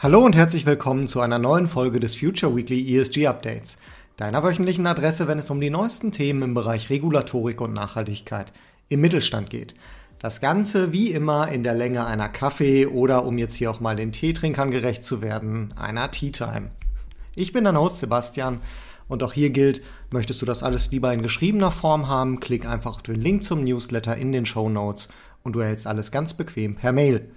Hallo und herzlich willkommen zu einer neuen Folge des Future Weekly ESG Updates, deiner wöchentlichen Adresse, wenn es um die neuesten Themen im Bereich Regulatorik und Nachhaltigkeit im Mittelstand geht. Das Ganze wie immer in der Länge einer Kaffee oder um jetzt hier auch mal den Teetrinkern gerecht zu werden, einer Tea Time. Ich bin dein Host Sebastian und auch hier gilt, möchtest du das alles lieber in geschriebener Form haben, klick einfach auf den Link zum Newsletter in den Show Notes und du erhältst alles ganz bequem per Mail.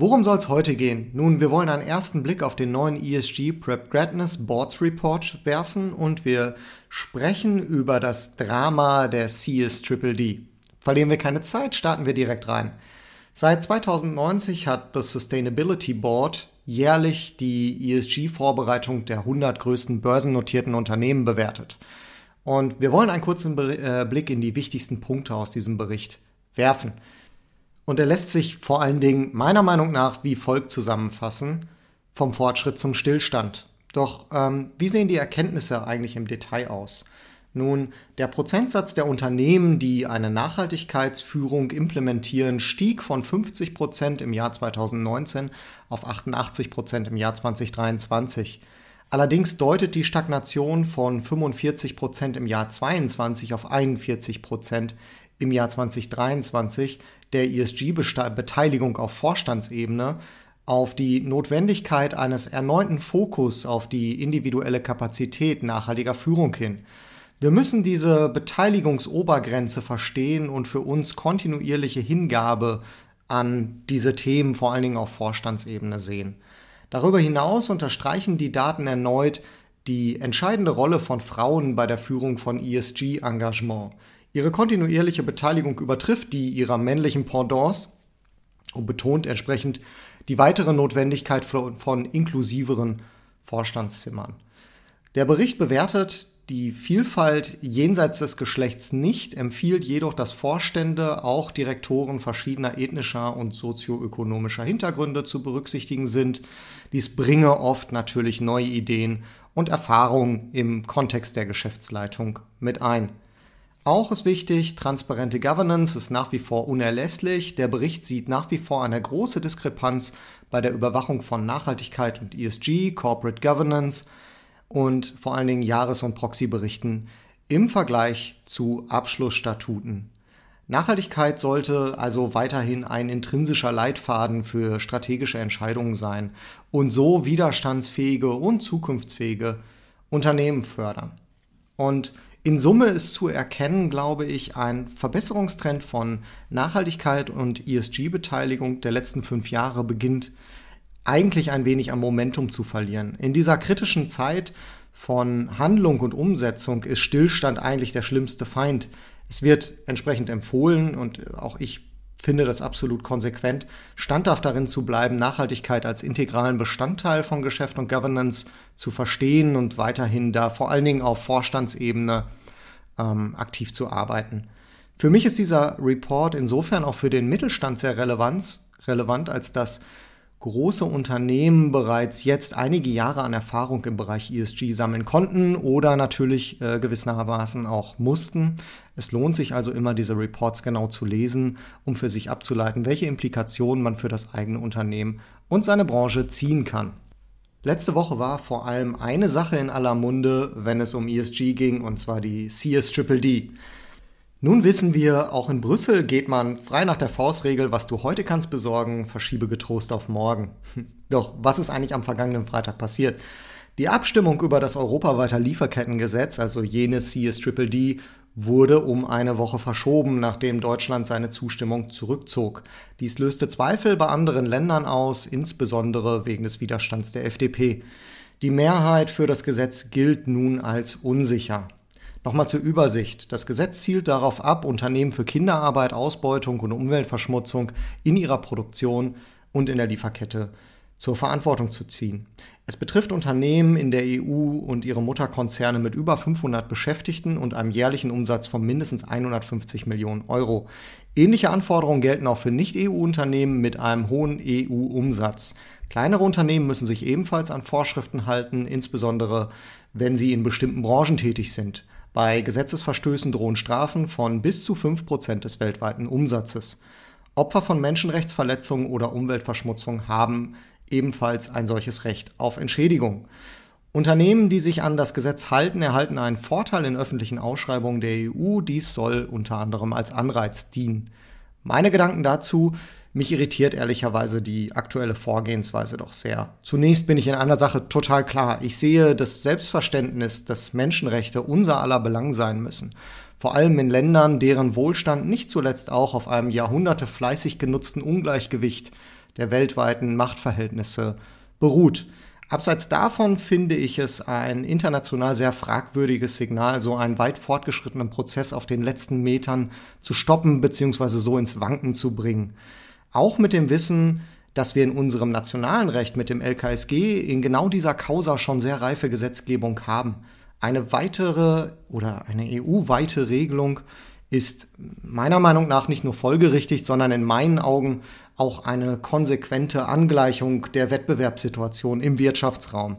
Worum soll es heute gehen? Nun, wir wollen einen ersten Blick auf den neuen ESG Prep Gradness Boards Report werfen und wir sprechen über das Drama der CSDDD. Verlieren wir keine Zeit, starten wir direkt rein. Seit 2090 hat das Sustainability Board jährlich die ESG-Vorbereitung der 100 größten börsennotierten Unternehmen bewertet. Und wir wollen einen kurzen äh, Blick in die wichtigsten Punkte aus diesem Bericht werfen. Und er lässt sich vor allen Dingen meiner Meinung nach wie folgt zusammenfassen, vom Fortschritt zum Stillstand. Doch ähm, wie sehen die Erkenntnisse eigentlich im Detail aus? Nun, der Prozentsatz der Unternehmen, die eine Nachhaltigkeitsführung implementieren, stieg von 50 Prozent im Jahr 2019 auf 88 Prozent im Jahr 2023. Allerdings deutet die Stagnation von 45 Prozent im Jahr 2022 auf 41 Prozent im Jahr 2023 der ESG-Beteiligung auf Vorstandsebene auf die Notwendigkeit eines erneuten Fokus auf die individuelle Kapazität nachhaltiger Führung hin. Wir müssen diese Beteiligungsobergrenze verstehen und für uns kontinuierliche Hingabe an diese Themen vor allen Dingen auf Vorstandsebene sehen. Darüber hinaus unterstreichen die Daten erneut die entscheidende Rolle von Frauen bei der Führung von ESG-Engagement. Ihre kontinuierliche Beteiligung übertrifft die ihrer männlichen Pendants und betont entsprechend die weitere Notwendigkeit von, inklusiveren Vorstandszimmern. Der Bericht bewertet die Vielfalt jenseits des Geschlechts nicht, empfiehlt jedoch, dass Vorstände auch Direktoren verschiedener ethnischer und sozioökonomischer Hintergründe zu berücksichtigen sind. Dies bringe oft natürlich neue Ideen und Erfahrungen im Kontext der Geschäftsleitung mit ein. Auch ist wichtig, transparente Governance ist nach wie vor unerlässlich. Der Bericht sieht nach wie vor eine große Diskrepanz bei der Überwachung von Nachhaltigkeit und ESG, Corporate Governance und vor allen Dingen Jahres- und Proxy-Berichten im Vergleich zu Abschlussstatuten. Nachhaltigkeit sollte also weiterhin ein intrinsischer Leitfaden für strategische Entscheidungen sein und so widerstandsfähige und zukunftsfähige Unternehmen fördern. Und in Summe ist zu erkennen, glaube ich, ein Verbesserungstrend von Nachhaltigkeit und ESG-Beteiligung der letzten fünf Jahre beginnt eigentlich ein wenig am Momentum zu verlieren. In dieser kritischen Zeit von Handlung und Umsetzung ist Stillstand eigentlich der schlimmste Feind. Es wird entsprechend empfohlen und auch ich finde das absolut konsequent, standhaft darin zu bleiben, Nachhaltigkeit als integralen Bestandteil von Geschäft und Governance zu verstehen und weiterhin da vor allen Dingen auf Vorstandsebene ähm, aktiv zu arbeiten. Für mich ist dieser Report insofern auch für den Mittelstand sehr relevant, relevant als dass große Unternehmen bereits jetzt einige Jahre an Erfahrung im Bereich ESG sammeln konnten oder natürlich äh, gewissermaßen auch mussten. Es lohnt sich also immer, diese Reports genau zu lesen, um für sich abzuleiten, welche Implikationen man für das eigene Unternehmen und seine Branche ziehen kann. Letzte Woche war vor allem eine Sache in aller Munde, wenn es um ESG ging, und zwar die CSDDD. Nun wissen wir, auch in Brüssel geht man frei nach der Faustregel, was du heute kannst besorgen, verschiebe getrost auf morgen. Doch was ist eigentlich am vergangenen Freitag passiert? Die Abstimmung über das europaweite Lieferkettengesetz, also jenes CSDDD, wurde um eine Woche verschoben, nachdem Deutschland seine Zustimmung zurückzog. Dies löste Zweifel bei anderen Ländern aus, insbesondere wegen des Widerstands der FDP. Die Mehrheit für das Gesetz gilt nun als unsicher. Nochmal zur Übersicht. Das Gesetz zielt darauf ab, Unternehmen für Kinderarbeit, Ausbeutung und Umweltverschmutzung in ihrer Produktion und in der Lieferkette zur Verantwortung zu ziehen. Es betrifft Unternehmen in der EU und ihre Mutterkonzerne mit über 500 Beschäftigten und einem jährlichen Umsatz von mindestens 150 Millionen Euro. Ähnliche Anforderungen gelten auch für Nicht-EU-Unternehmen mit einem hohen EU-Umsatz. Kleinere Unternehmen müssen sich ebenfalls an Vorschriften halten, insbesondere wenn sie in bestimmten Branchen tätig sind. Bei Gesetzesverstößen drohen Strafen von bis zu 5% des weltweiten Umsatzes. Opfer von Menschenrechtsverletzungen oder Umweltverschmutzung haben ebenfalls ein solches Recht auf Entschädigung. Unternehmen, die sich an das Gesetz halten, erhalten einen Vorteil in öffentlichen Ausschreibungen der EU. Dies soll unter anderem als Anreiz dienen. Meine Gedanken dazu, mich irritiert ehrlicherweise die aktuelle Vorgehensweise doch sehr. Zunächst bin ich in einer Sache total klar. Ich sehe das Selbstverständnis, dass Menschenrechte unser aller Belang sein müssen. Vor allem in Ländern, deren Wohlstand nicht zuletzt auch auf einem Jahrhunderte fleißig genutzten Ungleichgewicht der weltweiten Machtverhältnisse beruht. Abseits davon finde ich es ein international sehr fragwürdiges Signal, so einen weit fortgeschrittenen Prozess auf den letzten Metern zu stoppen bzw. so ins Wanken zu bringen. Auch mit dem Wissen, dass wir in unserem nationalen Recht mit dem LKSG in genau dieser Causa schon sehr reife Gesetzgebung haben. Eine weitere oder eine EU-weite Regelung ist meiner Meinung nach nicht nur folgerichtig, sondern in meinen Augen auch eine konsequente Angleichung der Wettbewerbssituation im Wirtschaftsraum.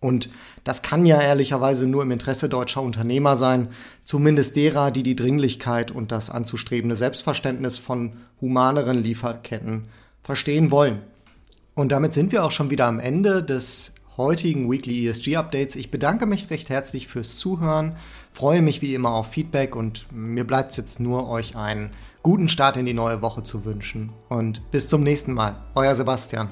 Und das kann ja ehrlicherweise nur im Interesse deutscher Unternehmer sein, zumindest derer, die die Dringlichkeit und das anzustrebende Selbstverständnis von humaneren Lieferketten verstehen wollen. Und damit sind wir auch schon wieder am Ende des heutigen Weekly ESG Updates. Ich bedanke mich recht herzlich fürs Zuhören, freue mich wie immer auf Feedback und mir bleibt es jetzt nur, euch einen guten Start in die neue Woche zu wünschen. Und bis zum nächsten Mal. Euer Sebastian.